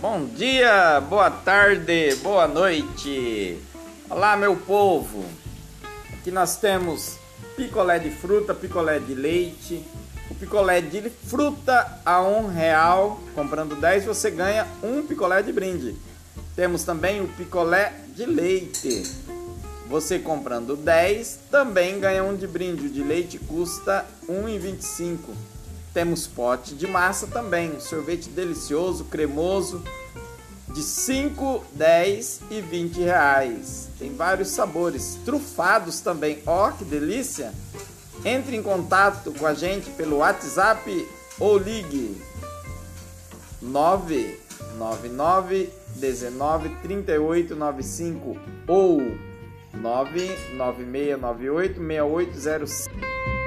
Bom dia, boa tarde, boa noite. Olá, meu povo. Aqui nós temos picolé de fruta, picolé de leite. O picolé de fruta a um real. Comprando 10 você ganha um picolé de brinde. Temos também o picolé de leite. Você comprando 10 também ganha um de brinde. O de leite custa R$ 1,25. Temos pote de massa também, sorvete delicioso, cremoso, de 5, 10 e 20 reais. Tem vários sabores, trufados também. Ó, oh, que delícia! Entre em contato com a gente pelo WhatsApp ou ligue 999 19 38 95 ou 99698 6805.